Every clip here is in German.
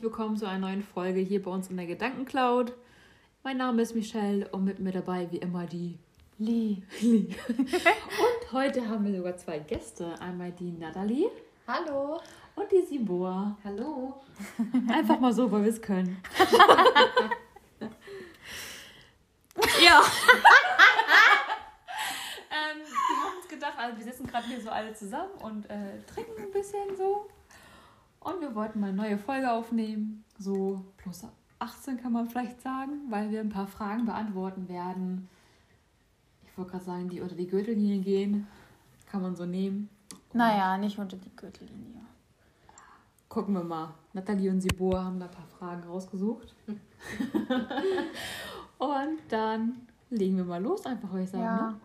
herzlich willkommen zu einer neuen Folge hier bei uns in der Gedankencloud. Mein Name ist Michelle und mit mir dabei wie immer die Lee. Lee. Und heute haben wir sogar zwei Gäste. Einmal die Natalie Hallo. und die Sibor. Hallo. Einfach mal so, weil wir es können. ja. ähm, wir haben uns gedacht, also wir sitzen gerade hier so alle zusammen und äh, trinken ein bisschen so. Und wir wollten mal eine neue Folge aufnehmen. So plus 18 kann man vielleicht sagen, weil wir ein paar Fragen beantworten werden. Ich wollte gerade sagen, die unter die Gürtellinie gehen. Kann man so nehmen. Naja, nicht unter die Gürtellinie. Gucken wir mal. Nathalie und Sibor haben da ein paar Fragen rausgesucht. und dann legen wir mal los, einfach würde ich sagen. Ja. Ne?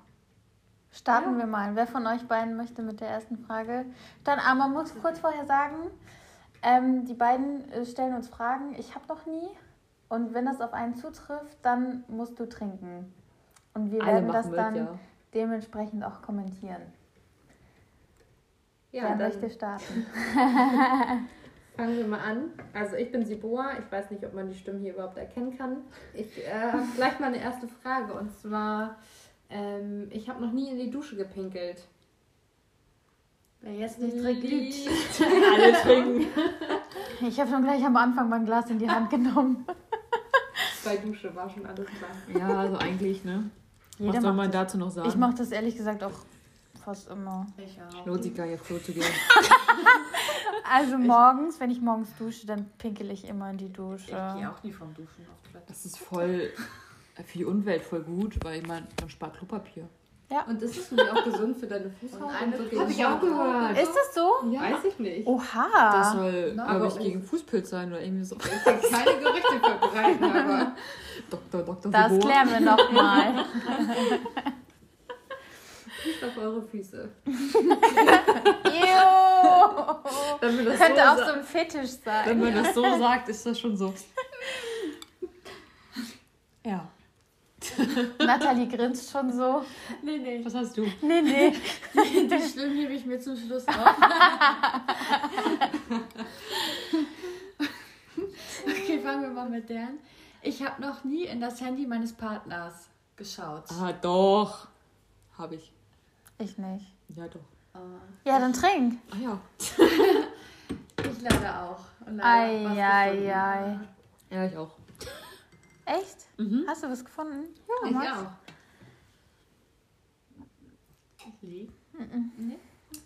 Starten Ja. wir mal. Wer von euch beiden möchte mit der ersten Frage? Dann, aber man muss kurz vorher sagen, ähm, die beiden äh, stellen uns Fragen. Ich habe noch nie. Und wenn das auf einen zutrifft, dann musst du trinken. Und wir Alle werden das mit, dann ja. dementsprechend auch kommentieren. Ja, Wer dann möchte starten? fangen wir mal an. Also ich bin Siboa. Ich weiß nicht, ob man die Stimmen hier überhaupt erkennen kann. Ich äh, habe gleich mal eine erste Frage. Und zwar, ähm, ich habe noch nie in die Dusche gepinkelt. Wer jetzt nicht trinkt, lügt. Alle trinken. Ich habe schon gleich am Anfang mein Glas in die Hand genommen. Bei Dusche war schon alles klar. Ja, also eigentlich, ne? Jeder Was soll man das. dazu noch sagen? Ich mache das ehrlich gesagt auch fast immer. Ich auch. Lohnt sich gar nicht Klo zu gehen. Also morgens, wenn ich morgens dusche, dann pinkel ich immer in die Dusche. Ich gehe auch nie vom Duschen auf Toilette. Das ist voll für die Umwelt voll gut, weil meine, man spart Klopapier. Und ist es nicht auch gesund für deine Fußhaut? So Hab gegen ich auch gehört. Ist das so? Ja. Weiß ich nicht. Oha. Das soll, glaube ich, aber- gegen Fußpilz sein oder irgendwie so. Ich will keine Gerüchte verbreiten, aber Dr. Dr. Das Sibor. klären wir nochmal. nicht auf eure Füße. Wenn Wenn wir das Könnte so auch so ein Fetisch Wenn sein. man das so sagt, ist das schon so. Ja. Nathalie grinst schon so. Nee, nee. Was hast du? Nee, nee. Die Stimmen hebe ich mir zum Schluss auf. okay, fangen wir mal mit deren. Ich habe noch nie in das Handy meines Partners geschaut. Ah, doch. Habe ich. Ich nicht. Ja, doch. Äh, Ja, dann trink. Ah ja. ich leider auch. Leider Ei, ei, ei. Ja, ich auch. Echt? Mhm. Hast du was gefunden? Ich Max? auch. Lee? Mhm.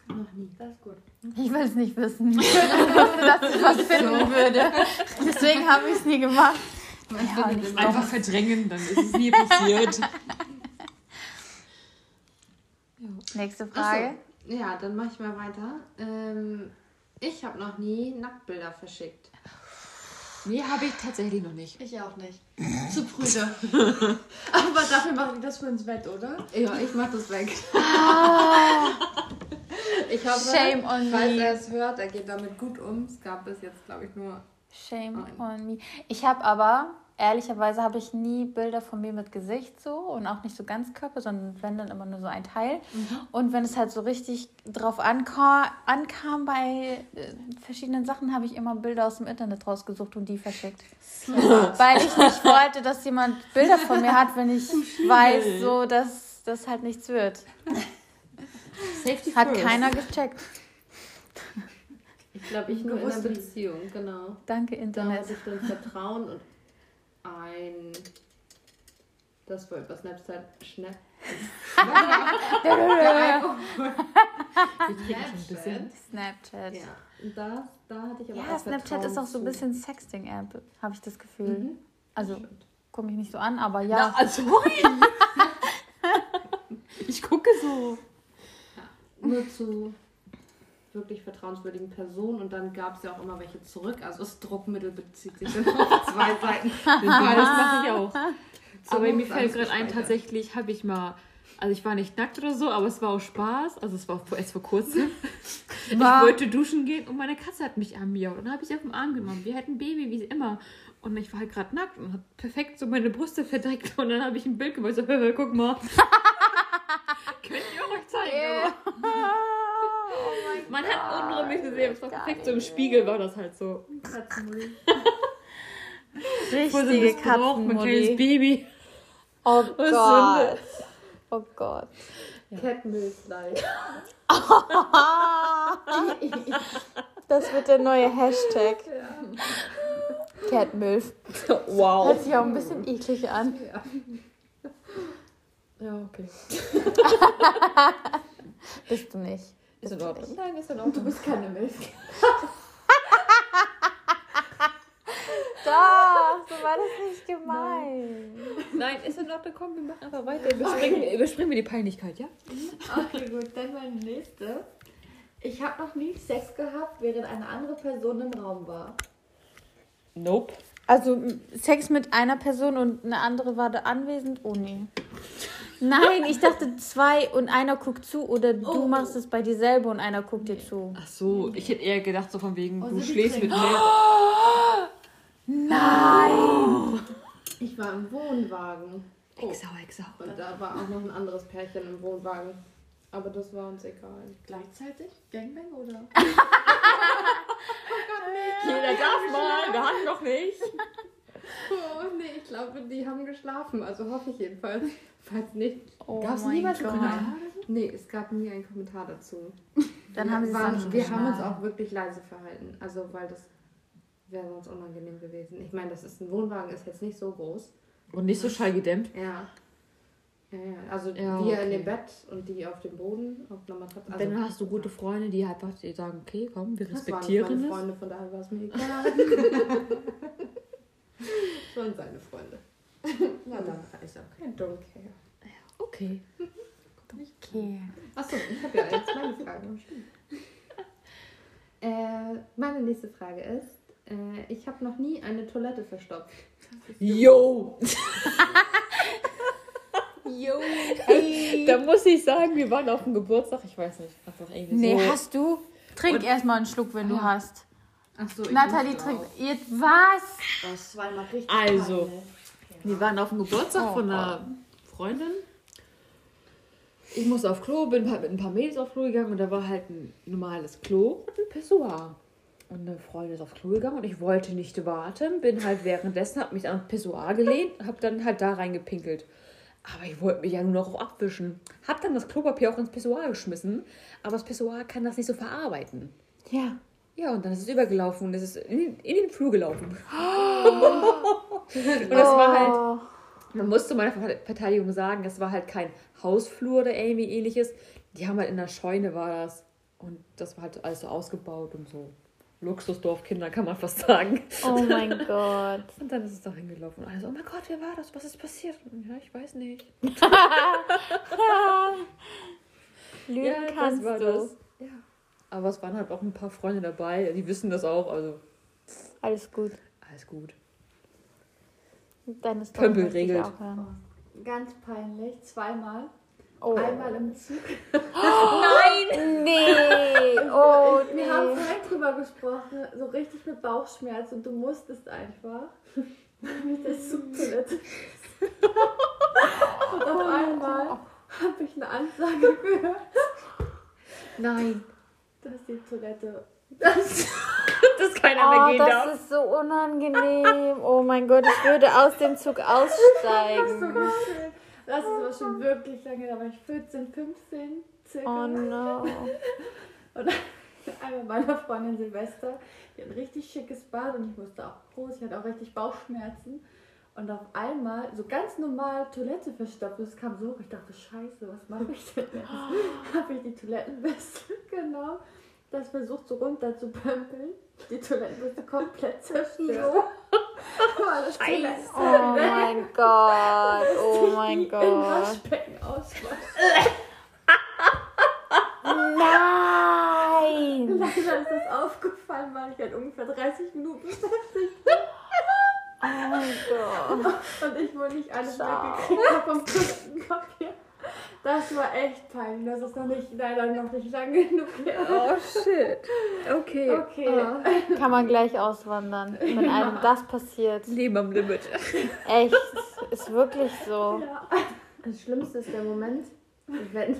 Noch nie. Das ist gut. Ich will es nicht wissen. Ich wusste, dass ich was finden würde. Deswegen habe ich es nie gemacht. Ja, nicht immer- Einfach verdrängen, dann ist es nie passiert. Nächste Frage. so. Ja, dann mache ich mal weiter. Ähm, ich habe noch nie Nacktbilder verschickt. Nee, habe ich tatsächlich noch nicht. Ich auch nicht. Zu prüde. Aber dafür mache ich das für ins Bett, oder? Ja, ich mach das weg. ich hoffe, Shame on falls me. er es hört, er geht damit gut um. Es gab bis jetzt, glaube ich, nur. Shame Nein. on me. Ich habe aber, ehrlicherweise habe ich nie Bilder von mir mit Gesicht so und auch nicht so ganz Körper, sondern wenn dann immer nur so ein Teil. Und wenn es halt so richtig drauf ankam, ankam bei äh, verschiedenen Sachen, habe ich immer Bilder aus dem Internet rausgesucht und die verschickt. Weil ich nicht wollte, dass jemand Bilder von mir hat, wenn ich weiß, so dass das halt nichts wird. Safety Hat first. keiner gecheckt. Ich glaube, ich nur in einer. Beziehung, genau. Danke, Da Internet. hatte ich dann Vertrauen und ein. Das war über Snapchat. Schnapp. Bisschen. Snapchat. Ja, das, da hatte ich aber Ja, auch Snapchat ist auch so ein bisschen Sexting-App, habe ich das Gefühl. Mhm. Also komme ich nicht so an, aber Ja, ja. also. ich gucke so. Nur zu wirklich vertrauenswürdigen Personen und dann gab es ja auch immer welche zurück. Also das Druckmittel bezieht sich dann auf zwei Seiten. Ja, das mache ich auch. So aber mir fällt gerade ein, tatsächlich habe ich mal, also ich war nicht nackt oder so, aber es war auch Spaß. Also es war vor- erst vor kurzem. Ich wollte duschen gehen und meine Katze hat mich anmiaut. Und dann habe ich sie auf den Arm genommen. Wir hatten ein Baby, wie immer. Und ich war halt gerade nackt und hab perfekt so meine Brüste verdeckt. Und dann habe ich ein Bild gemacht. So, hör, hör, guck mal. Könnt ihr auch euch zeigen. aber Man hat untenrum nicht gesehen. Es war perfekt so im Spiegel war das halt so. Richtige missbraucht, mein kleines Katzenmutti. Baby. Oh Was Gott. Oh Gott. Catmilfleisch. Das wird der neue Hashtag. Catmilf. Wow. Hört sich auch ein bisschen eklig an. Ja. Ja, okay. Bist du nicht. Ist in Ordnung. Nein, ist in Du Ordnung. bist keine Milch. Doch, so war das nicht gemeint. Nein, ist in Ordnung. Komm, wir machen einfach weiter. Überspringen, überspringen wir die Peinlichkeit, ja? Okay, gut, dann meine nächste. Ich habe noch nie Sex gehabt, während eine andere Person im Raum war. Nope. Also Sex mit einer Person und eine andere war da anwesend? Oh nee. Nein, ich dachte zwei und einer guckt zu oder du Oh. machst es bei dir selber und einer guckt dir zu. Ach so, ich hätte eher gedacht, so von wegen, Oh, du schläfst mit mir. Nein! Ich war im Wohnwagen. Oh. Exau, exau. Und da war auch noch ein anderes Pärchen im Wohnwagen. Aber das war uns egal. Gleichzeitig? Gangbang oder? Jeder darf mal, wir hatten noch nicht. Oh, nee, ich glaube, die haben geschlafen. Also hoffe ich jedenfalls. Falls nicht. Oh Gab es nie was. Kommentar? Nee, es gab nie einen Kommentar dazu. Dann haben sie es waren, Wir haben uns auch wirklich leise verhalten. Also, weil das wäre sonst unangenehm gewesen. Ich meine, das ist ein Wohnwagen, ist jetzt nicht so groß. Und nicht so schallgedämmt. Ja. Ja, ja. Also Ja, wir okay. in dem Bett und die auf dem Boden, auf einer Matratze. Also, Dann hast du gute Freunde, die einfach die sagen, okay, komm, wir das waren respektieren meine es. Freunde, von daher war es mir egal. Schon seine Freunde. Na dann ist okay. Don't care. Okay. Okay. Achso, ich habe ja jetzt meine Frage. Äh, meine nächste Frage ist, äh, ich habe noch nie eine Toilette verstopft. Yo! Jo. Da muss ich sagen, wir waren auf dem Geburtstag, ich weiß nicht, einfach irgendwie Nee, so. hast du? Trink erstmal einen Schluck, wenn du hast. Achso, Nathalie trinkt. Jetzt was? Das war mal richtig Also. peinlich. Wir waren auf dem Geburtstag Oh von einer Freundin. Ich musste auf Klo, bin halt mit ein paar Mädels auf Klo gegangen und da war halt ein normales Klo und ein Pissoir. Und eine Freundin ist auf Klo gegangen und ich wollte nicht warten, bin halt währenddessen, hab mich an das Pissoir gelehnt, hab dann halt da reingepinkelt. Aber ich wollte mich ja nur noch abwischen. Hab dann das Klopapier auch ins Pissoir geschmissen, aber das Pissoir kann das nicht so verarbeiten. Ja. Ja, und dann ist es übergelaufen und es ist in, den- in den Flur gelaufen. und das war halt Oh. man muss zu meiner Ver- Verteidigung sagen, es war halt kein Hausflur oder irgendwie ähnliches. Die haben halt in der Scheune war das. Und das war halt alles so ausgebaut und so. Luxusdorfkinder kann man fast sagen. Oh mein Gott. Und dann ist es da hingelaufen. Und alle so, oh mein Gott, wer war das? Was ist passiert? Und ja, ich weiß nicht. Lügen ja, kannst das war du. das. Ja. Aber es waren halt auch ein paar Freunde dabei, die wissen das auch. Also Alles gut. alles gut. Deine Story Pömpel regelt. auch hören. Ganz peinlich, zweimal. Oh. Einmal im Zug. Nee. Oh, nee. Wir haben vorhin drüber gesprochen, so richtig mit Bauchschmerz und du musstest einfach mit der Zugtoilette. und auf einmal habe ich eine Ansage gehört, Nein. Dass die Toilette. Dass keiner Oh, mehr gehen das darf. ist so unangenehm. Oh mein Gott, ich würde aus dem Zug aussteigen. Das ist aber schon wirklich lange, da war ich 14, 15 circa. Oh no. Und einmal meiner Freundin Silvester, die hat ein richtig schickes Bad und ich musste auch groß, ich hatte auch richtig Bauchschmerzen. Und auf einmal, so ganz normal, Toilette verstopft. Es kam so hoch, ich dachte, scheiße, was mache ich denn jetzt? Habe ich die Toilettenweste, genau, das versucht so runter zu pömpeln. Die Toilettenweste komplett zerstört. Toiletten- Oh mein Gott. Oh mein Gott. Waschbecken auswaschen. Nein. Leider ist das aufgefallen, weil ich halt ungefähr 30 Minuten beschäftigt Oh mein Gott. und ich wohl nicht alles Schau. weggekriegt habe vom Toilettenpapier. Das war echt peinlich. Das ist noch nicht, leider noch nicht lange genug her. Oh shit. Okay. Okay. Kann man gleich auswandern, wenn einem das passiert. Leben am Limit. Echt, ist wirklich so. Ja. Das Schlimmste ist der Moment, wenn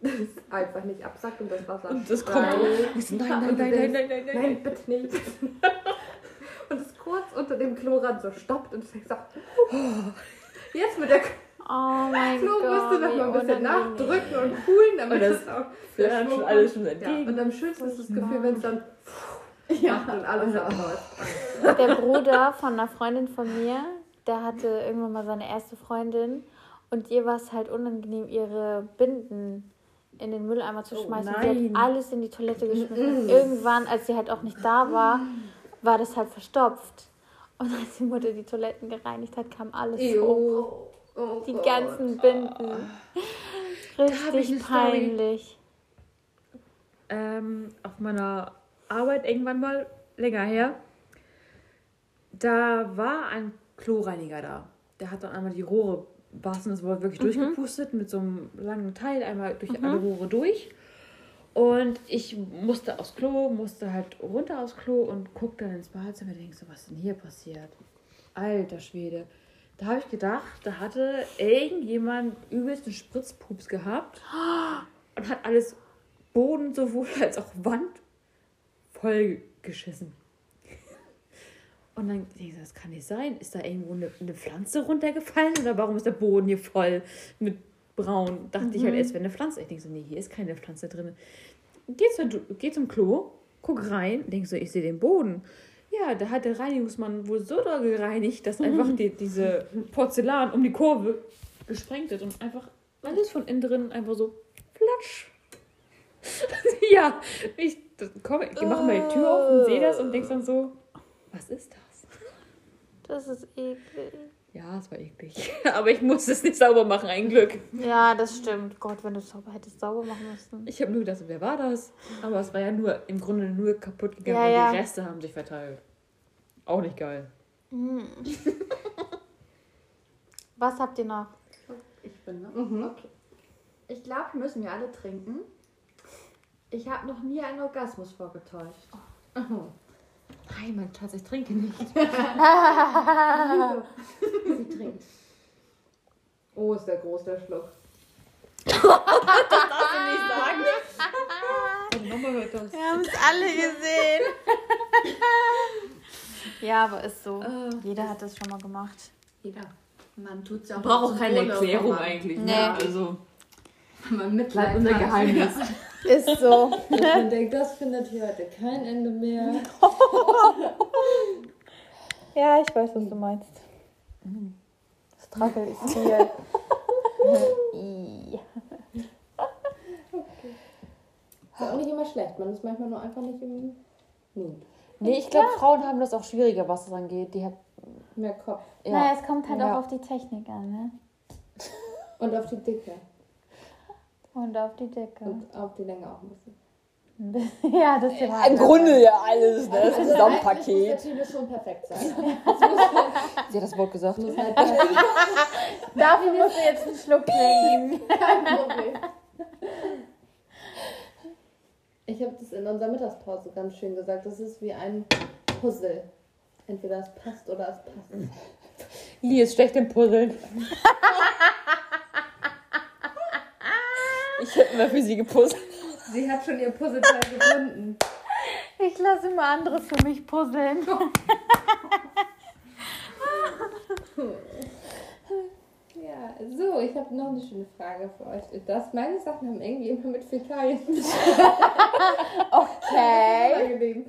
das einfach nicht absackt und das Wasser Und das kommt. Nein, nein, nein, nein, nein, nein, nein, nein. Nein, bitte nicht. Und es kurz unter dem Klorand so stoppt und ich sag, jetzt mit der Oh mein Klobürste Gott. noch mal ein bisschen unangenehm. nachdrücken und coolen, damit Und das es auch Flattert Schwung schon alles schon Ja, entgegen. und am schönsten ist das Gefühl, wenn es dann Ja. und alles abläuft. Der Bruder von einer Freundin von mir, der hatte irgendwann mal seine erste Freundin und ihr war es halt unangenehm, ihre Binden in den Mülleimer zu Oh schmeißen. nein. Sie hat alles in die Toilette geschmissen. Irgendwann, als sie halt auch nicht da war, war das halt verstopft. Und als die Mutter die Toiletten gereinigt hat, kam alles hoch. Oh Die Gott. ganzen Binden. eine Richtig peinlich. ähm, auf meiner Arbeit irgendwann mal länger her. Da war ein Kloreiniger da. Der hat dann einmal die Rohre, wahrsten das Wort, wirklich durchgepustet mit so einem langen Teil einmal durch alle Rohre durch. Und ich musste aufs Klo, musste halt runter aufs Klo und guckte dann ins Badezimmer und denke so, was ist denn hier passiert? Alter Schwede. Da habe ich gedacht, da hatte irgendjemand übelst einen Spritzpups gehabt und hat alles Boden sowohl als auch Wand voll geschissen. Und dann denke ich, so, das kann nicht sein. Ist da irgendwo eine, eine Pflanze runtergefallen oder warum ist der Boden hier voll mit braun? Dachte ich halt erst, wäre eine Pflanze. Ich denke so, nee, hier ist keine Pflanze drin. Geh, zur, geh zum Klo, guck rein, denk so, ich sehe den Boden. Ja, da hat der Reinigungsmann wohl so doll gereinigt, dass einfach die, diese Porzellan um die Kurve gesprengt ist und einfach alles von innen drin einfach so flatsch. ja, ich komme, ich mache mal die Tür auf und sehe das und denk dann so, was ist das? Das ist eklig. Ja, es war eklig. Aber ich musste es nicht sauber machen, ein Glück. Ja, das stimmt. Gott, wenn du es sauber hättest sauber machen müssen. Ich habe nur gedacht, wer war das? Aber es war ja nur im Grunde nur kaputt gegangen Ja, und ja. die Reste haben sich verteilt. Auch nicht geil. Was habt ihr noch? Ich bin, ne? Mhm. Okay. Ich glaube, wir müssen wir alle trinken. Ich habe noch nie einen Orgasmus vorgetäuscht. Nein, mein Schatz, ich trinke nicht. Sie trinkt. Oh, ist der groß, der Schluck. Meine Mama hört das. Wir haben es alle gesehen. ja, aber ist so. Jeder hat das schon mal gemacht. Jeder. Man tut es ja auch Braucht zum keine Erklärung eigentlich. Nee. Ne? Also, Man Mitleid bleibt unser. Geheimnis. Ist so. Und man denkt, das findet hier heute kein Ende mehr. Ja, ich weiß, was du meinst. Das Struggle ist hier. I. Ist auch nicht immer schlecht. Man ist manchmal nur einfach nicht im Mut. Nee, ich glaube, Frauen haben das auch schwieriger, was das angeht. Die haben, Mehr Kopf. ja. Naja, es kommt halt Ja. auch auf die Technik an, ne? Und auf die Dicke. Und auf die Decke. Und auf die Länge auch ein bisschen. ja, das ist Im Grunde ja alles, ne? Das Also Gesamtpaket. eigentlich muss der Typ schon perfekt sein. Sie hat das Wort gesagt. Muss halt Dafür musst du jetzt einen Schluck trinken. kein Problem. Ich habe das in unserer Mittagspause ganz schön gesagt. Das ist wie ein Puzzle. Entweder es passt oder es passt. Lee ist schlecht im Puzzeln. Ich hätte immer für sie gepuzzelt. Sie hat schon ihr Puzzleteil gefunden. Ich lasse immer andere für mich puzzeln. Ja, so, ich habe noch eine schöne Frage für euch. Das, meine Sachen haben irgendwie immer mit Fäkalien Okay.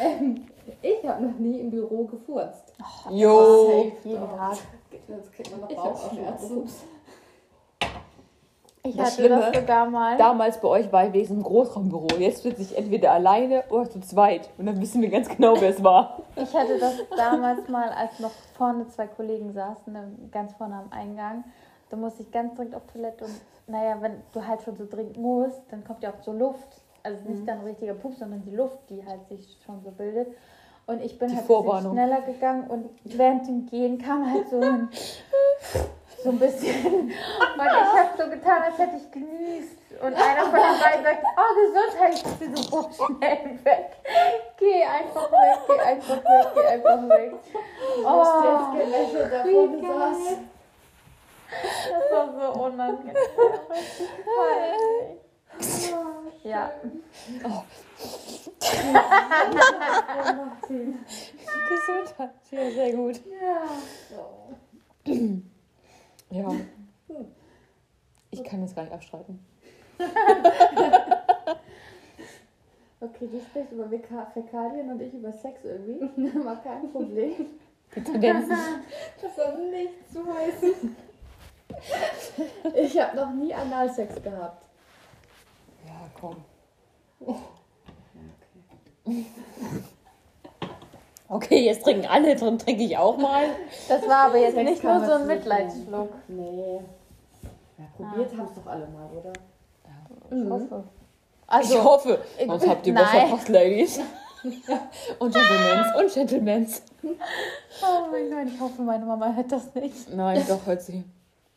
Ähm, ich habe noch nie im Büro gefurzt. Jo. Jeden Tag. Jetzt kriegt man noch Ich habe auch schon Bauchschmerzen. Ich Das hatte Schlimme, das sogar mal. Damals bei euch war ich wegen im Großraumbüro. Jetzt sitze ich entweder alleine oder zu zweit. Und dann wissen wir ganz genau, wer es war. Ich hatte das damals mal, als noch vorne zwei Kollegen saßen, ne, ganz vorne am Eingang. Da musste ich ganz dringend auf Toilette und naja, wenn du halt schon so dringend musst, dann kommt ja auch so Luft. Also nicht dann ein richtiger Pups, sondern die Luft, die halt sich schon so bildet. Und ich bin Die halt schneller gegangen und während dem Gehen kam halt so ein So ein bisschen. Und ich habe so getan, als hätte ich genießt. Und einer von den beiden sagt, oh, Gesundheit. Ich bin so, boah, schnell weg. Geh einfach weg, geh einfach weg, geh einfach weg. Oh, Oh, jetzt gelächelt da vorne saß. das war so unangenehm. Ja. Gesundheit. Ja, sehr gut. Ja. Ich kann das gar nicht abstreiten. Okay, du sprichst über Fäkalien und ich über Sex irgendwie. War kein Problem. Die Tendenzen. Das soll nichts zu heißen. Ich habe noch nie Analsex gehabt. Ja, komm. Okay, jetzt trinken alle, drin trinke ich auch mal. Das war aber jetzt nicht nur so ein Mitleidsschluck. Nee. Ja, probiert haben es doch alle mal, oder? Ich hoffe. ich Also, hoffe. Sonst habt ihr was Nein. verpasst, Ladies. Und Gentlemans. Und Gentlemans. oh mein Gott, ich hoffe, meine Mama hört das nicht. Nein, doch, hört sie.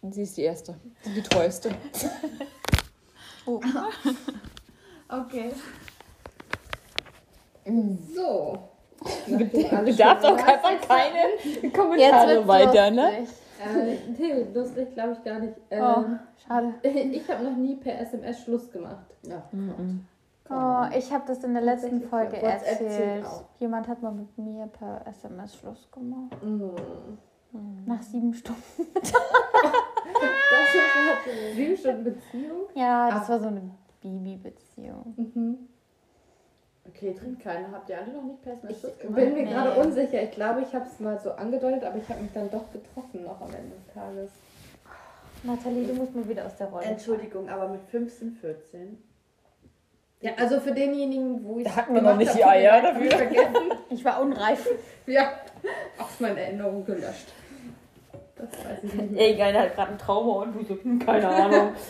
Sie ist die Erste. Die treueste. Okay. So. Du darfst auch einfach keine Jetzt Kommentare weiter, ne? Äh, nee, lustig glaube ich gar nicht. Ähm, Oh, schade. Ich habe noch nie per SMS Schluss gemacht. Ja. Mhm. Oh, ich habe das in der letzten Folge erzählt. Jemand hat mal mit mir per SMS Schluss gemacht. Mhm. Nach sieben Stunden. Das hat Sieben Stunden Beziehung? Ja, das Ach. war so eine Bibi-Beziehung. Mhm. Okay, trinkt keine. Habt ihr alle noch nicht per Ich bin mir Nee. gerade unsicher. Ich glaube, ich habe es mal so angedeutet, aber ich habe mich dann doch getroffen noch am Ende des Tages. Nathalie, du musst mal wieder aus der Rolle. Entschuldigung, aber mit 15, 14. Ja, also für denjenigen, wo ich Da hatten wir noch nicht die Eier dafür. vergessen. Ich war unreif. Ja, aus meiner Erinnerung gelöscht. Das weiß ich nicht mehr. Ey, einer hat gerade ein Trauma und du so, hm, keine Ahnung.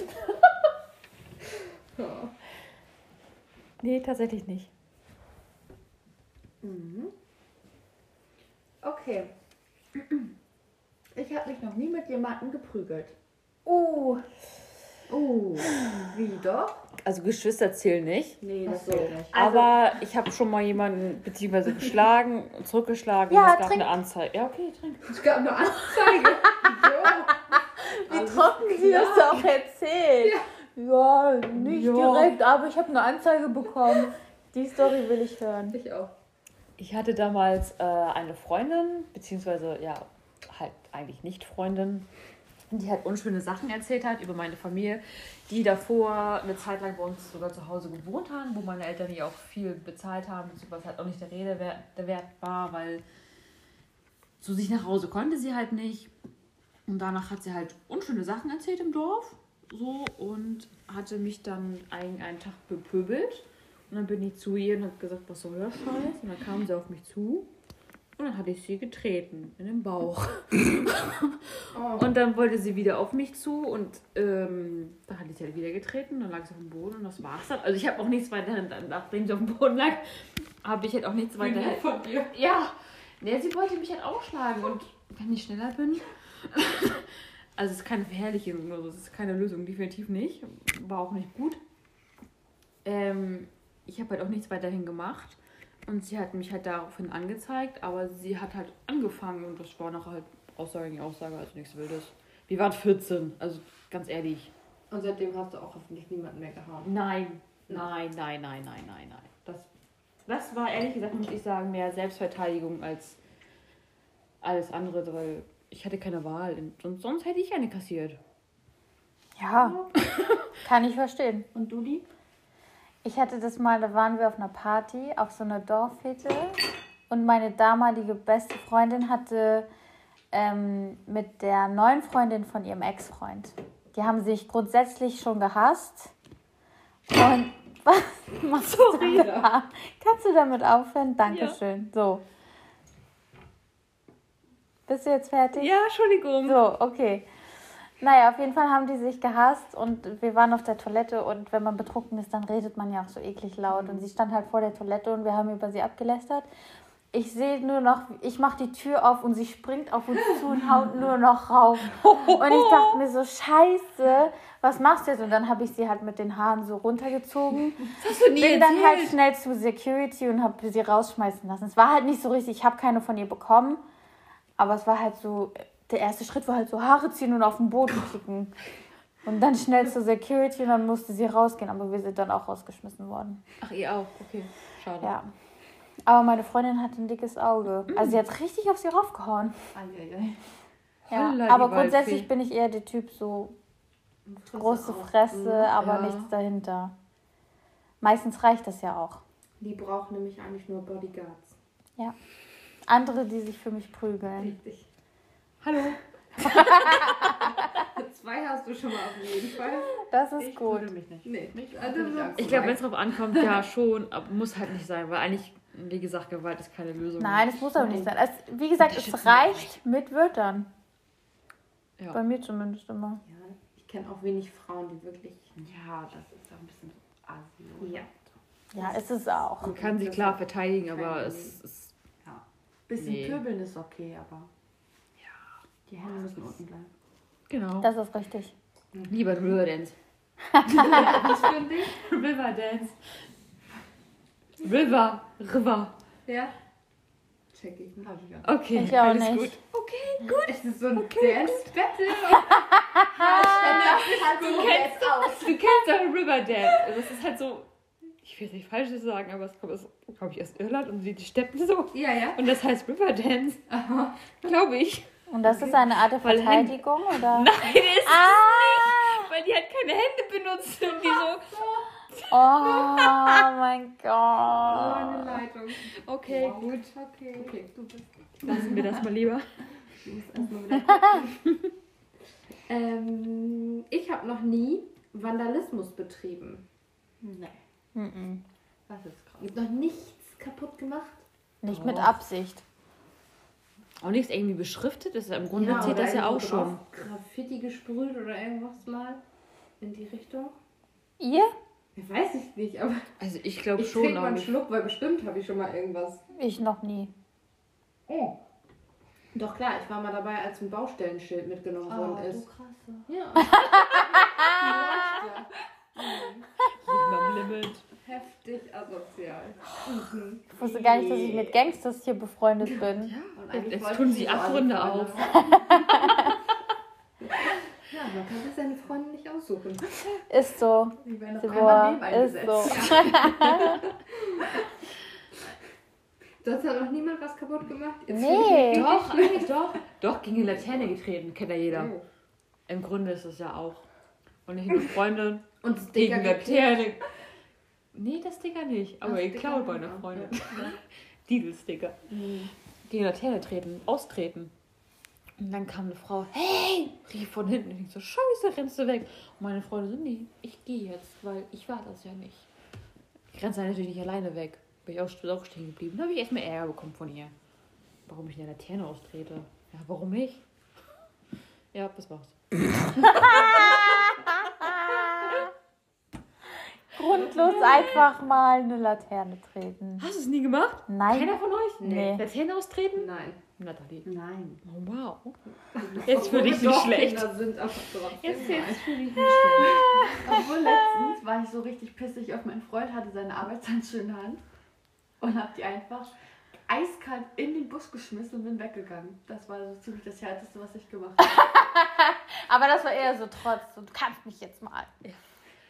Ja. Nee, tatsächlich nicht. Mhm. Okay. Ich habe mich noch nie mit jemandem geprügelt. Oh, Oh, wie doch? Also Geschwister zählen nicht. Nee, das so. geht nicht. Aber ich habe schon mal jemanden beziehungsweise geschlagen, zurückgeschlagen. Ja, und es gab trink. eine Anzeige. Ja, okay, trink. Es gab eine Anzeige. wie Alles trocken sie das klar. auch erzählt. Ja, nicht Ja. direkt, aber ich habe eine Anzeige bekommen. Die Story will ich hören. Ich auch. Ich hatte damals äh, eine Freundin, beziehungsweise ja, halt eigentlich nicht Freundin, die halt unschöne Sachen erzählt hat über meine Familie, die davor eine Zeit lang bei uns sogar zu Hause gewohnt haben, wo meine Eltern ja auch viel bezahlt haben, was halt auch nicht der Rede wert, der Wert war, weil zu sich nach Hause konnte sie halt nicht. Und danach hat sie halt unschöne Sachen erzählt im Dorf. So und hatte mich dann einen, einen Tag bepöbelt. Und dann bin ich zu ihr und habe gesagt, was soll der Scheiß? Und dann kam sie auf mich zu und dann hatte ich sie getreten in den Bauch. Oh. Und dann wollte sie wieder auf mich zu und ähm, da hatte ich sie halt wieder getreten. Dann lag sie auf dem Boden und das war's dann. Also ich habe auch nichts weiter, nachdem sie auf dem Boden lag, habe ich halt auch nichts weiter. von dir. Ja, nee, sie wollte mich halt auch schlagen und wenn ich schneller bin. Also es ist keine Verherrlichung oder so, es ist keine Lösung, definitiv nicht. War auch nicht gut. Ähm, ich habe halt auch nichts weiterhin gemacht. Und sie hat mich halt daraufhin angezeigt, aber sie hat halt angefangen und das war nachher halt Aussage gegen Aussage, also nichts Wildes. Wir waren 14, also ganz ehrlich. Und seitdem hast du auch hoffentlich niemanden mehr gehabt. Nein, nein, nein, nein, nein, nein, nein. Das, das war ehrlich gesagt, muss ich sagen, mehr Selbstverteidigung als alles andere, weil ich hatte keine Wahl. Sonst, sonst hätte ich eine kassiert. Ja, kann ich verstehen. Und du die? Ich hatte das mal, da waren wir auf einer Party, auf so einer Dorfhütte. Und meine damalige beste Freundin hatte ähm, mit der neuen Freundin von ihrem Ex-Freund. Die haben sich grundsätzlich schon gehasst. Und was machst du da? Kannst du damit aufhören? Dankeschön. So. Bist du jetzt fertig? Ja, Entschuldigung. So, okay. Naja, auf jeden Fall haben die sich gehasst und wir waren auf der Toilette und wenn man betrunken ist, dann redet man ja auch so eklig laut. Und sie stand halt vor der Toilette und wir haben über sie abgelästert. Ich sehe nur noch, ich mache die Tür auf und sie springt auf uns zu und haut nur noch rauf. Und ich dachte mir so, scheiße, was machst du jetzt? Und dann habe ich sie halt mit den Haaren so runtergezogen. Das hast du nie Bin dann erzählt. halt schnell zu Security und habe sie rausschmeißen lassen. Es war halt nicht so richtig, ich habe keine von ihr bekommen. Aber es war halt so, der erste Schritt war halt so Haare ziehen und auf den Boden kicken. Und dann schnell zur Security und dann musste sie rausgehen. Aber wir sind dann auch rausgeschmissen worden. Ach, ihr auch. Okay, schade. Ja. Aber meine Freundin hat ein dickes Auge. Also sie hat richtig auf sie raufgehauen. Eieiei. Ja. Holla, Aber Waldfee. grundsätzlich bin ich eher der Typ so Fresse große auch. Fresse, aber Ja. nichts dahinter. Meistens reicht das ja auch. Die brauchen nämlich eigentlich nur Bodyguards. Andere, die sich für mich prügeln. Richtig. Hallo. Zwei hast du schon mal auf jeden Fall. Das ist Ich gut. mich nicht. Nee. Nicht, Also, Ich glaube, wenn es drauf ankommt, ja schon, aber muss halt nicht sein, weil eigentlich, wie gesagt, Gewalt ist keine Lösung. Nein, es muss aber nicht sein. Es, wie gesagt, es reicht mit Wörtern. Ja. Bei mir zumindest immer. Ja, ich kenne auch wenig Frauen, die wirklich. Ja, das ist auch ein bisschen so assi. Ja. Ja, ist es auch. Man kann sie klar verteidigen, aber es ist. Ja. Bisschen Nee. pöbeln ist okay, aber die Hände müssen unten bleiben. Genau. Das ist richtig. Lieber Riverdance. Was für ein Ding? Riverdance. River. River. Ja. Check ich nicht. Hab ich ja. Okay, Ich auch alles nicht. gut. Okay, gut. Es ist so ein Dance-Battle. Halt so jetzt aus. Du kennst doch Riverdance. Das ist halt so. Ich will es nicht falsch sagen, aber es kommt aus, glaube ich, aus Irland und die Steppen so. Ja, ja. Und das heißt Riverdance. Glaube ich. Und das ist eine Art der Weil Verteidigung, oder? Nein, ist Ah! weil die halt keine Hände benutzen und die so. Oh mein So eine Gott. Leitung. Okay, gut. Okay. Okay, du bist. Lassen wir das mal lieber. Ich muss erstmal wieder ähm, ich habe noch nie Vandalismus betrieben. Nee, Mhm. das ist krass. Ich habe noch nichts kaputt gemacht. Nicht mit Doch. Absicht. Auch nichts irgendwie beschriftet ist. Im Grunde Ja, zählt das ja auch schon. Graffiti gesprüht oder irgendwas mal in die Richtung. Ihr? Ja, weiß ich nicht, aber Also ich glaube ich schon, trinke mal einen nicht. Schluck, weil bestimmt habe ich schon mal irgendwas. Ich noch nie. Oh. Doch klar, ich war mal dabei, als ein Baustellenschild mitgenommen Oh, worden du ist. krasse. Ja. Am Limit. Heftig asozial. Mhm. Ich wusste gar nicht, dass ich mit Gangsters hier befreundet bin. Und eigentlich Jetzt tun ich sie Abgründe auf. Ja, man kann sich seine Freunde nicht aussuchen. Ist so. Die werden noch Boah, einmal ist eingesetzt. so. Sonst hat noch niemand was kaputt gemacht? Jetzt Nee. Doch, eigentlich doch. Doch, gegen die Laterne getreten, kennt ja jeder. Oh. Im Grunde ist es ja auch. Und nicht nur Freunde Und gegen Laterne. Nee, das Sticker nicht. Aber Das ihr Sticker klaut bei einer Freundin. Diesel-Sticker. Mhm. Gegen Laterne treten, austreten. Und dann kam eine Frau, hey, rief von hinten. Und ich so, scheiße, rennst du weg. Und meine Freunde so, nee, ich gehe jetzt, weil ich war das ja nicht. Ich rennte natürlich nicht alleine weg. Bin ich auch, auch stehen geblieben. Da habe ich erstmal Ärger bekommen von ihr. Warum ich eine Laterne austrete. Ja, warum nicht? Ja, das war's. Grundlos einfach mal eine Laterne treten. Hast du es nie gemacht? Nein. Keiner von euch? Nee. Laterne austreten? Nein. Nathalie. Nein. Oh, wow. Jetzt fühle ich mich Doch, schlecht. Kinder sind aber Jetzt, jetzt fühle ich mich schlecht. Obwohl letztens war ich so richtig pissig auf meinen Freund, hatte seine Arbeitshandschuhe in der Hand und hab die einfach eiskalt in den Bus geschmissen und bin weggegangen. Das war so ziemlich das Härteste, was ich gemacht habe. Aber das war eher so trotz. Du kannst mich jetzt mal.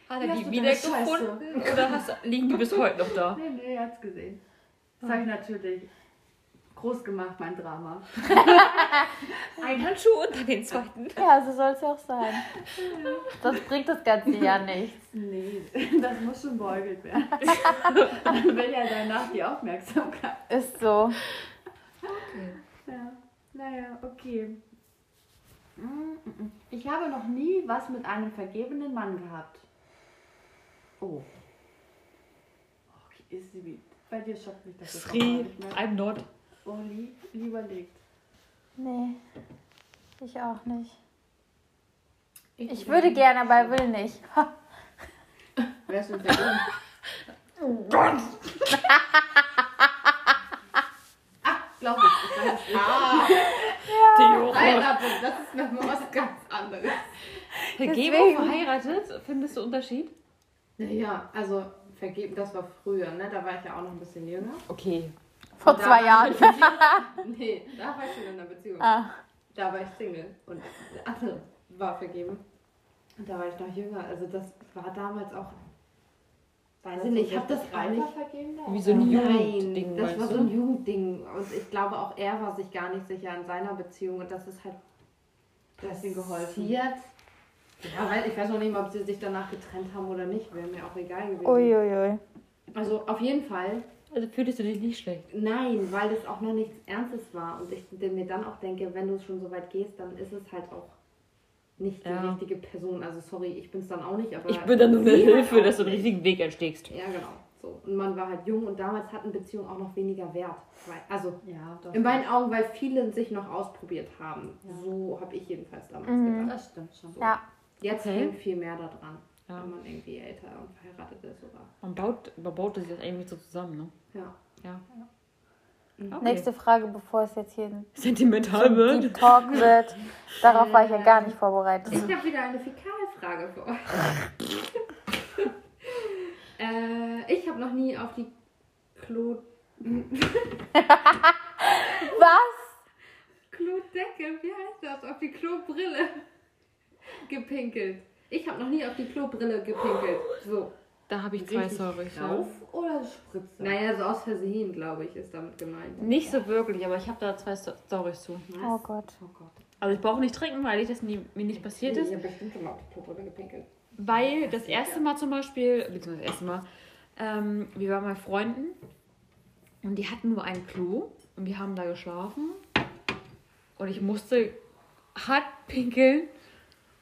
Hat Wie er hast die du wieder deine Scheiße? gefunden oder hast, liegen die bis heute noch da? Nee, nee, er hat's gesehen. Das habe ich natürlich groß gemacht, mein Drama. Ein Handschuh dann den zweiten. Ja, so soll es ja auch sein. Das bringt das ganze Jahr nichts. Nee, das muss schon beäugelt werden. Man will ja danach die Aufmerksamkeit. Ist so. Ja, naja, okay. Mm, mm, mm. Ich habe noch nie was mit einem vergebenen Mann gehabt. Oh. Okay, ist sie wie. Bei dir schockt mich das mehr. I'm not. Oh, lieb, lieber legt. Nee. Ich auch nicht. Ich, Ich würde gerne, aber er will nicht. Wer ist denn verloren? Glaube ich. ich weiß es nicht. Ah. Heiratet, das ist nochmal was ganz anderes. Vergebung, verheiratet, findest du Unterschied? Naja, also vergeben, das war früher, ne? Da war ich ja auch noch ein bisschen jünger. Okay. Vor Da zwei Jahren. ich. Nee, da war ich schon in einer Beziehung. Ah, Da war ich Single und der andere war vergeben. Und da war ich noch jünger. Also das war damals auch. Weiß ich nicht, ich habe das gar nicht. vergeben Wie so ein Nein, Jugendding, das war du? so ein Jugendding. Und ich glaube auch er war sich gar nicht sicher in seiner Beziehung. Und das ist halt. Du hast ihm geholfen. Ja, weil ich weiß noch nicht mal, ob sie sich danach getrennt haben oder nicht. Wäre mir auch egal gewesen. uiuiui. Also auf jeden Fall Also fühlst du dich nicht schlecht? Nein, weil das auch noch nichts Ernstes war. Und ich mir dann auch denke, wenn du es schon so weit gehst, dann ist es halt auch nicht die Ja. richtige Person. Also sorry, ich bin es dann auch nicht, aber. Ich bin dann nur eine halt Hilfe, dass du den richtigen Weg entsteckst. Ja, genau. So. Und man war halt jung und damals hatten Beziehungen auch noch weniger Wert. Weil, also Ja, doch. in meinen Augen, weil viele sich noch ausprobiert haben. So habe ich jedenfalls damals Mhm. gedacht. Das stimmt schon. Ja. Jetzt Okay. hängt viel mehr daran, Ja. wenn man irgendwie älter und verheiratet ist oder. Man baut, man baut sich das irgendwie so zusammen, ne? Ja. Ja. Mhm. Okay. Nächste Frage, bevor es jetzt hier ein Sentimental wird. Deep Talk wird. Darauf war ich ja gar nicht vorbereitet. Ich habe wieder eine Fäkalfrage für euch. äh, ich habe noch nie auf die Klo... Was? Klodecke, wie heißt das? Auf die Klobrille gepinkelt. Ich habe noch nie auf die Klobrille gepinkelt. So. Da habe ich zwei. Ja. Drauf oder Spritze? Naja, so aus Versehen, glaube ich, ist damit gemeint. Nicht so wirklich, aber ich habe da zwei Sto- Storys zu. Oh Gott. Oh Gott. Also ich brauche nicht trinken, weil ich das nie, mir nicht passiert ist. Ich habe bestimmt schon mal auf die Klobrille gepinkelt. Weil das erste Mal zum Beispiel, beziehungsweise das erste Mal, ähm, wir waren bei Freunden und die hatten nur ein Klo und wir haben da geschlafen und ich musste hart pinkeln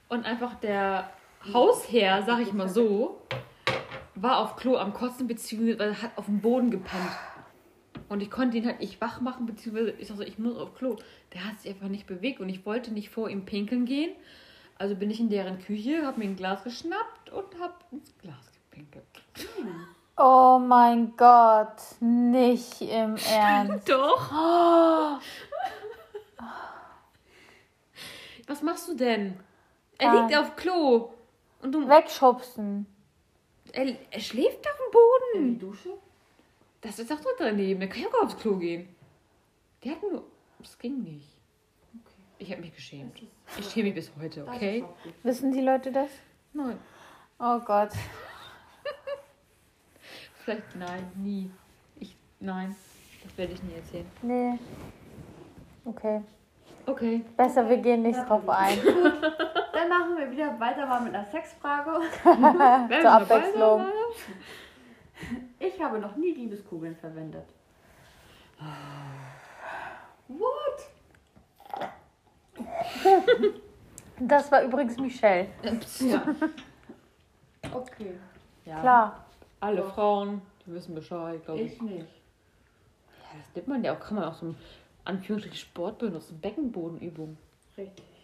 und einfach der Hausherr, sag ich mal so, war auf Klo am Kotzen, beziehungsweise hat auf dem Boden gepennt. Und ich konnte ihn halt nicht wach machen, beziehungsweise ich dachte, so, ich muss auf Klo. Der hat sich einfach nicht bewegt und ich wollte nicht vor ihm pinkeln gehen. Also bin ich in deren Küche, habe mir ein Glas geschnappt und habe ins Glas gepinkelt. Oh mein Gott. Nicht im Ernst. Doch. Oh, Was machst du denn? Er liegt auf Klo. Und du, wegschubsen. er, er schläft auf dem In Boden. die Dusche? Das ist doch dort daneben. Der kann ja auch aufs Klo gehen. Der hat nur. Das ging nicht. Ich habe mich geschämt. Ich schäme mich bis heute, okay? Wissen die Leute das? Nein. Oh Gott. Vielleicht nein, nie. Ich. Nein. Das werde ich nie erzählen. Nee. Okay. Okay. Besser, wir gehen nicht drauf ein. Dann machen wir wieder weiter mal mit einer Sexfrage. Zur Abwechslung. Ich habe noch nie Liebeskugeln verwendet. What? Das war übrigens Michelle. Ja. Okay. Ja. Klar. Alle Frauen, die wissen Bescheid, glaube ich. Ich nicht. Ja, das nimmt man ja auch, kann man auch so ein Anführungsstrichen Sport benutzen, Beckenbodenübung. Richtig.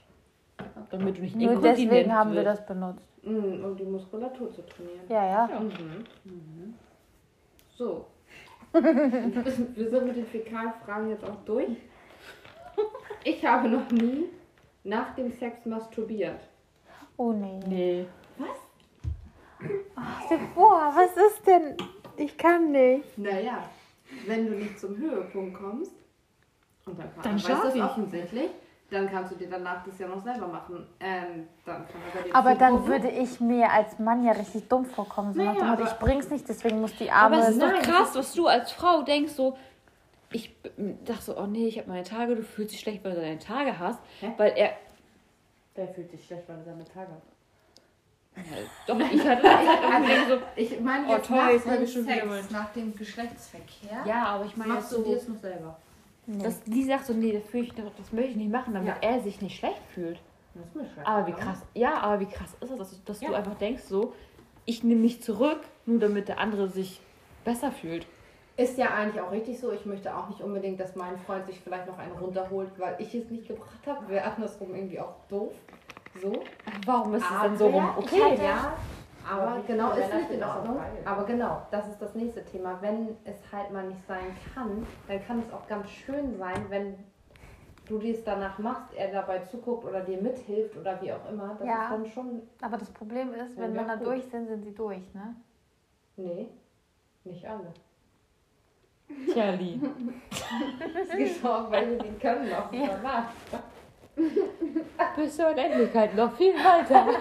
Damit du nicht Nur inkontinent deswegen haben wir das benutzt. Mm, Um die Muskulatur zu trainieren. Ja, ja. Ja. Mhm. So. Wir sind mit den Fäkalfragen jetzt auch durch. Ich habe noch nie nach dem Sex masturbiert. Oh nee. Nee. Boah, was ist denn? Ich kann nicht. Naja, wenn du nicht zum Höhepunkt kommst und dein Partner Dann weiß schaff das ich. offensichtlich, dann kannst du dir danach das ja noch selber machen. Ähm, dann kann er bei dir Aber dann gucken. würde ich mir als Mann ja richtig dumm vorkommen. So nach Naja, aber- ich bring's nicht, deswegen muss die Aber Arme. es ist doch krass, was du als Frau denkst, so, ich dachte so, oh nee, ich habe meine Tage, du fühlst dich schlecht, weil du deine Tage hast, Hä? weil er, Der fühlt sich schlecht, weil er seine Tage hat. ja, doch, ich hatte, ich hatte irgendwie so, Ich meine Oh, jetzt toll, nach jetzt dem Sex, nach dem Geschlechtsverkehr, ja, aber ich meine machst jetzt du dir so, das noch selber. Nee. dass die sagt so, nee, das, fühl ich, das möchte ich nicht machen, damit Ja. er sich nicht schlecht fühlt. Das ist mir scheiße. Aber wie krass, ja, aber wie krass ist es, dass, du- dass du Ja. einfach denkst so, ich nehme mich zurück, nur damit der andere sich besser fühlt. Ist ja eigentlich auch richtig so. Ich möchte auch nicht unbedingt, dass mein Freund sich vielleicht noch einen runterholt, weil ich es nicht gebracht habe. Wäre andersrum irgendwie auch doof. So. Warum ist es denn so rum? Okay, Ja, Aber genau ist nicht in Ordnung. Aber genau, das ist das nächste Thema. Wenn es halt mal nicht sein kann, dann kann es auch ganz schön sein, wenn du dies danach machst, er dabei zuguckt oder dir mithilft oder wie auch immer. Das Ja. ist dann schon. Aber das Problem ist, wenn Männer gut. durch sind, sind sie durch, ne? Nee, nicht alle. Tja, Lee. Es gibt auch welche, die können noch Ja. danach. Bis zur Unendlichkeit noch viel weiter.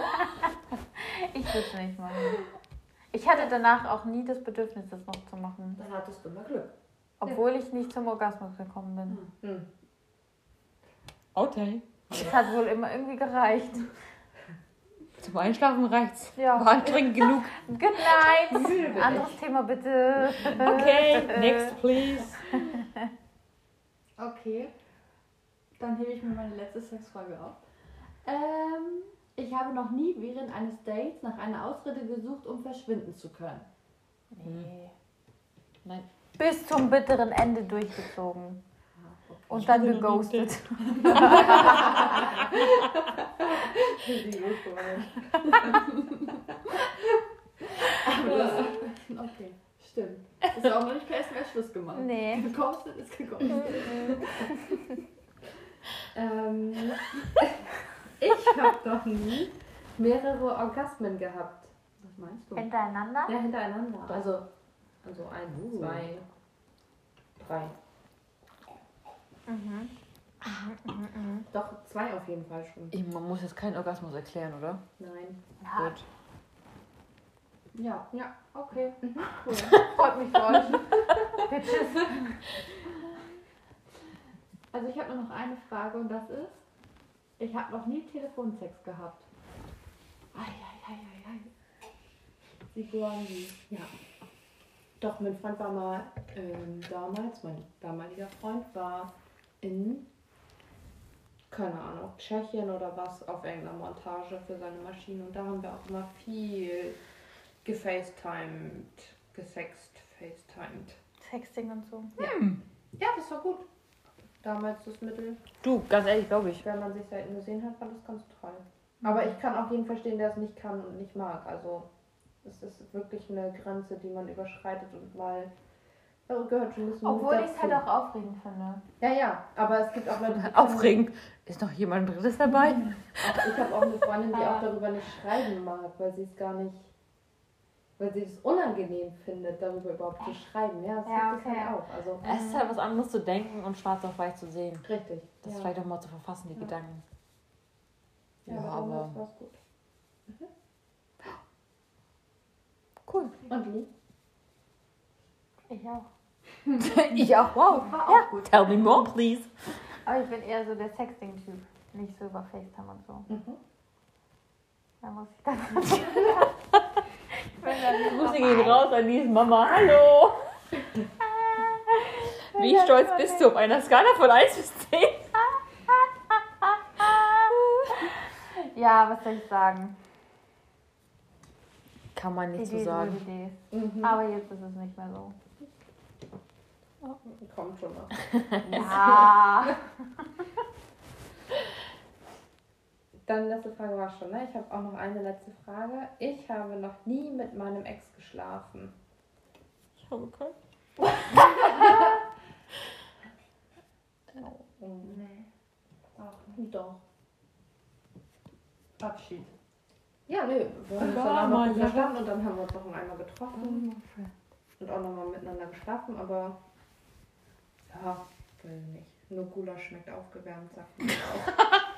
Ich würde es nicht machen. Ich hatte danach auch nie das Bedürfnis, das noch zu machen. Dann hattest du mal Glück. Obwohl ich nicht zum Orgasmus gekommen bin. Hm. Okay. Es hat wohl immer irgendwie gereicht. Zum Einschlafen reicht's. Ja. War dringend genug. Good night. Anderes Thema bitte. Okay, next please. Okay. Dann hebe ich mir meine letzte Sexfrage auf. Ähm, ich habe noch nie während eines Dates nach einer Ausrede gesucht, um verschwinden zu können. Nee. Nein. Bis zum bitteren Ende durchgezogen. Und Ich dann wurde noch nie geghostet. Aber du hast- okay, stimmt. Das ist auch noch nicht per SMS Schluss gemacht. Nee. Geghostet ist geghostet. Ähm, ich habe doch nie mehrere Orgasmen gehabt. Was meinst du? Hintereinander? Ja, hintereinander. Also, also ein, Uh. zwei, drei. Mhm. Doch, zwei auf jeden Fall schon. Ich, man muss jetzt keinen Orgasmus erklären, oder? Nein. Ja, Gut. Ja, Ja. okay. Cool. freut mich für euch. Bitches. Also ich habe nur noch eine Frage und das ist, ich habe noch nie Telefonsex gehabt. Eieieiei. Wie. Ja. Doch, mein Freund war mal ähm, damals, mein damaliger Freund war in, keine Ahnung, Tschechien oder was, auf irgendeiner Montage für seine Maschine. Und da haben wir auch immer viel gefacetimed, gesext, facetimed. Sexting und so. Ja, das war gut. Damals das Mittel, Du, ganz ehrlich, glaube ich. wenn man sich selten gesehen hat, fand das ganz toll. Aber ich kann auch jeden verstehen, der es nicht kann und nicht mag. Also es ist wirklich eine Grenze, die man überschreitet und mal gehört schon ein bisschen Obwohl ich es halt auch aufregend finde. Ja, ja, aber es gibt auch Leute, die können- Aufregend. Ist noch jemand Drittes dabei? Ich habe auch eine Freundin, die auch darüber nicht schreiben mag, weil sie es gar nicht, weil sie es unangenehm findet, darüber überhaupt zu schreiben. Ja, das Ja, gibt es okay. halt auch. Also Es ist halt was anderes zu denken und schwarz auf weiß zu sehen. richtig. Das ja. vielleicht auch mal zu verfassen, die Ja. Gedanken. Ja, Ja, aber damals war's gut. Cool. Und Lee? Ich auch. ich auch, wow. War auch gut. Tell me more, please. Aber ich bin eher so der Sexting-Typ. Nicht so über FaceTime und so. Mhm. Da muss ich dann. Grüße gehen raus an die Mama. Hallo. Wie stolz bist du auf einer Skala von 1 bis 10? Ja, was soll ich sagen? Kann man nicht so Idee, sagen. Mhm. Aber jetzt ist es nicht mehr so. Kommt schon noch. Ja. Dann letzte Frage war schon, ne? Ich habe auch noch eine letzte Frage. Ich habe noch nie mit meinem Ex geschlafen. Ich habe keinen. Mhm. Auch Doch. Abschied. Ja, nö. Wir haben uns dann auch noch mal, gut verstanden und dann haben wir uns noch einmal getroffen und auch nochmal miteinander geschlafen, aber ja, will nicht. Nur Gulasch schmeckt aufgewärmt, sagt man auch.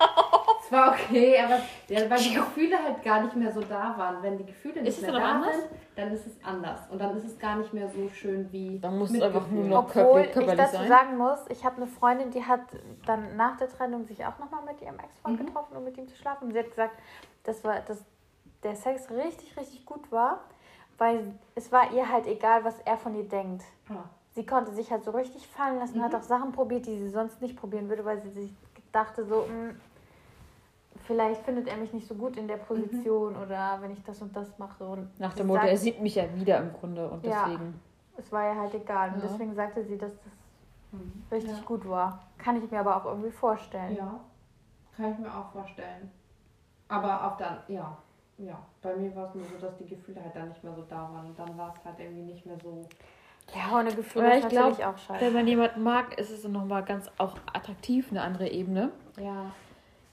War okay, aber ja, weil die Gefühle halt gar nicht mehr so da waren. Wenn die Gefühle nicht Ist mehr da anders? sind, dann ist es anders. Und dann ist es gar nicht mehr so schön wie. Dann muss es mit einfach nur Gefühlen. noch Obwohl körper- ich körperlich dazu sein. sagen muss, ich habe eine Freundin, die hat dann nach der Trennung sich auch nochmal mit ihrem Ex-Freund Mhm. getroffen, um mit ihm zu schlafen. Und sie hat gesagt, dass, war, dass der Sex richtig, richtig gut war, weil es war ihr halt egal, was er von ihr denkt. Ah, Sie konnte sich halt so richtig fallen lassen, hat Mhm. auch Sachen probiert, die sie sonst nicht probieren würde, weil sie sich dachte so, "Hm, vielleicht findet er mich nicht so gut in der Position oder wenn ich das und das mache. Und Nach dem Motto, er sieht mich ja wieder im Grunde und Ja. deswegen. es war ihr halt egal. Und Ja. deswegen sagte sie, dass das Mhm. richtig Ja. gut war. Kann ich mir aber auch irgendwie vorstellen. Ja, kann ich mir auch vorstellen. Aber auf dann, ja. ja, bei mir war es nur so, dass die Gefühle halt dann nicht mehr so da waren. Und dann war es halt irgendwie nicht mehr so. Ja, ohne Gefühle ist ich glaub, natürlich auch scheiße. Wenn man jemanden mag, ist es nochmal ganz auch attraktiv, eine andere Ebene. Ja.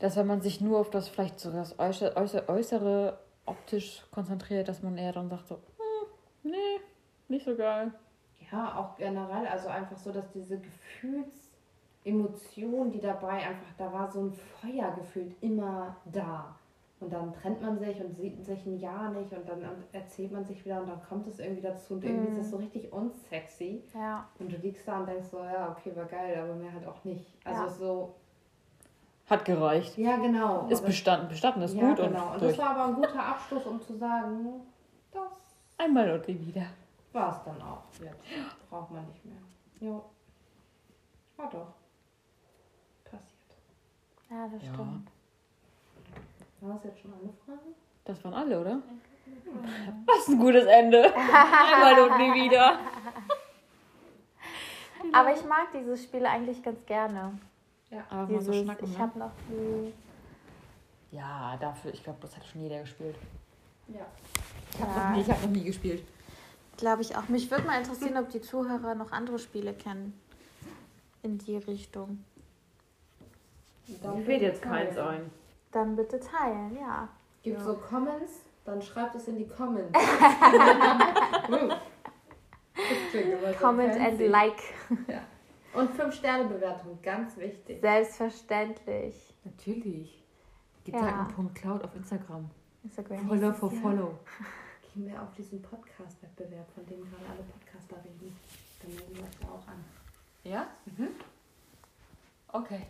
Dass wenn man sich nur auf das vielleicht so das Äußere, Äußere, Äußere optisch konzentriert, dass man eher dann sagt so, hm, nee, nicht so geil. Ja, auch generell, also einfach so, dass diese Gefühlsemotion, die dabei einfach, da war so ein Feuer gefühlt immer da. Und dann trennt man sich und sieht sich ein Jahr nicht und dann erzählt man sich wieder und dann kommt es irgendwie dazu und irgendwie Mhm. ist es so richtig unsexy. Ja, Und du liegst da und denkst so, ja, okay, war geil, aber mehr halt auch nicht. Also Ja. so, Hat gereicht. ja genau. Ist bestanden. Bestanden ist ja, gut genau. und Und durch. das war aber ein guter Abschluss, um zu sagen, das Einmal und nie wieder. war es dann auch. Jetzt braucht man nicht mehr. Jo. War doch. Passiert. ja, das Ja. stimmt. War das jetzt schon eine Frage? Das waren alle, oder? Was ein gutes Ende. Einmal und nie wieder. Aber ich mag diese Spiele eigentlich ganz gerne. Aber Dieses, so schnacken, ich ne? habe noch die. Ja, dafür, ich glaube, das hat schon jeder gespielt. Ja. Ich habe Ja. noch, nie- ich hab noch nie gespielt. Glaube ich auch. Mich würde mal interessieren, ob die Zuhörer noch andere Spiele kennen. In die Richtung. Mir fällt jetzt keins ein. Dann bitte teilen, ja. Gibt Ja. so Comments, dann schreibt es in die Comments. Comment and like. Und 5-Sterne-Bewertung, ganz wichtig. Selbstverständlich. Natürlich. Ja. Gedanken.cloud auf Instagram. Instagram. Follow for follow. Gehen wir auf diesen Podcast-Wettbewerb, von dem gerade alle Podcaster reden. Dann melden wir uns auch an. Ja? Okay.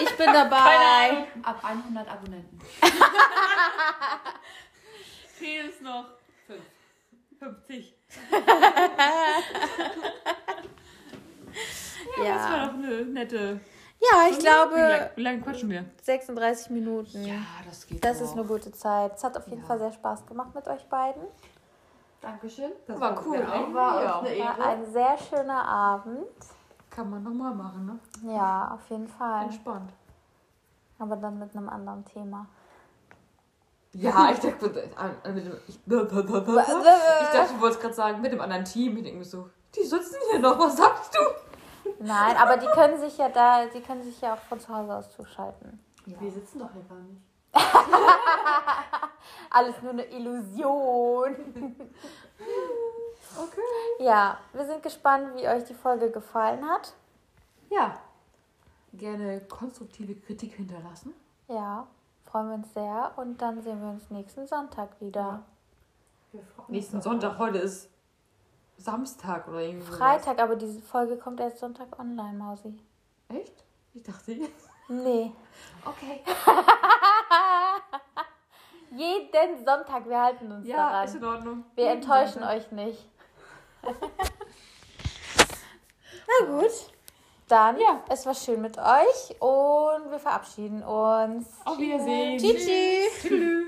Ich bin dabei. Ab 100 Abonnenten. Fehlt es noch. Fünf. 50. Das war Ja. doch eine nette. ja, ich glaube wie lange quatschen wir? 36 Minuten. das geht. Das ist eine gute Zeit. Es hat auf jeden Ja. Fall sehr Spaß gemacht mit euch beiden. Dankeschön. Das War fanden cool, auch. War Ja. uns eine War ein sehr schöner Abend. Kann man nochmal machen, ne? Ja, auf jeden Fall. Entspannt. Aber dann mit einem anderen Thema. Ja, ich dachte, mit dem, ich, ich dachte, du wolltest gerade sagen, mit dem anderen Team. Ich denke mir so, die sitzen hier noch, was sagst du? Nein, aber die können sich ja da, die können sich ja auch von zu Hause aus zuschalten. Wir sitzen doch hier gar nicht. Alles nur eine Illusion. Okay. Ja, wir sind gespannt, wie euch die Folge gefallen hat. Ja. Gerne konstruktive Kritik hinterlassen. Ja, freuen wir uns sehr. Und dann sehen wir uns nächsten Sonntag wieder. Wir freuen uns Nächsten Sonntag, heute ist Samstag oder irgendwie. Freitag, aber diese Folge kommt erst Sonntag online, Mausi. Echt? Ich dachte jetzt. Nee. Okay. Jeden Sonntag, wir halten uns Ja, ist daran. in Ordnung. Wir enttäuschen euch nicht. Na gut. Dann, Ja. es war schön mit euch und wir verabschieden uns. Auf Wiedersehen. Tschüss. Tschüss.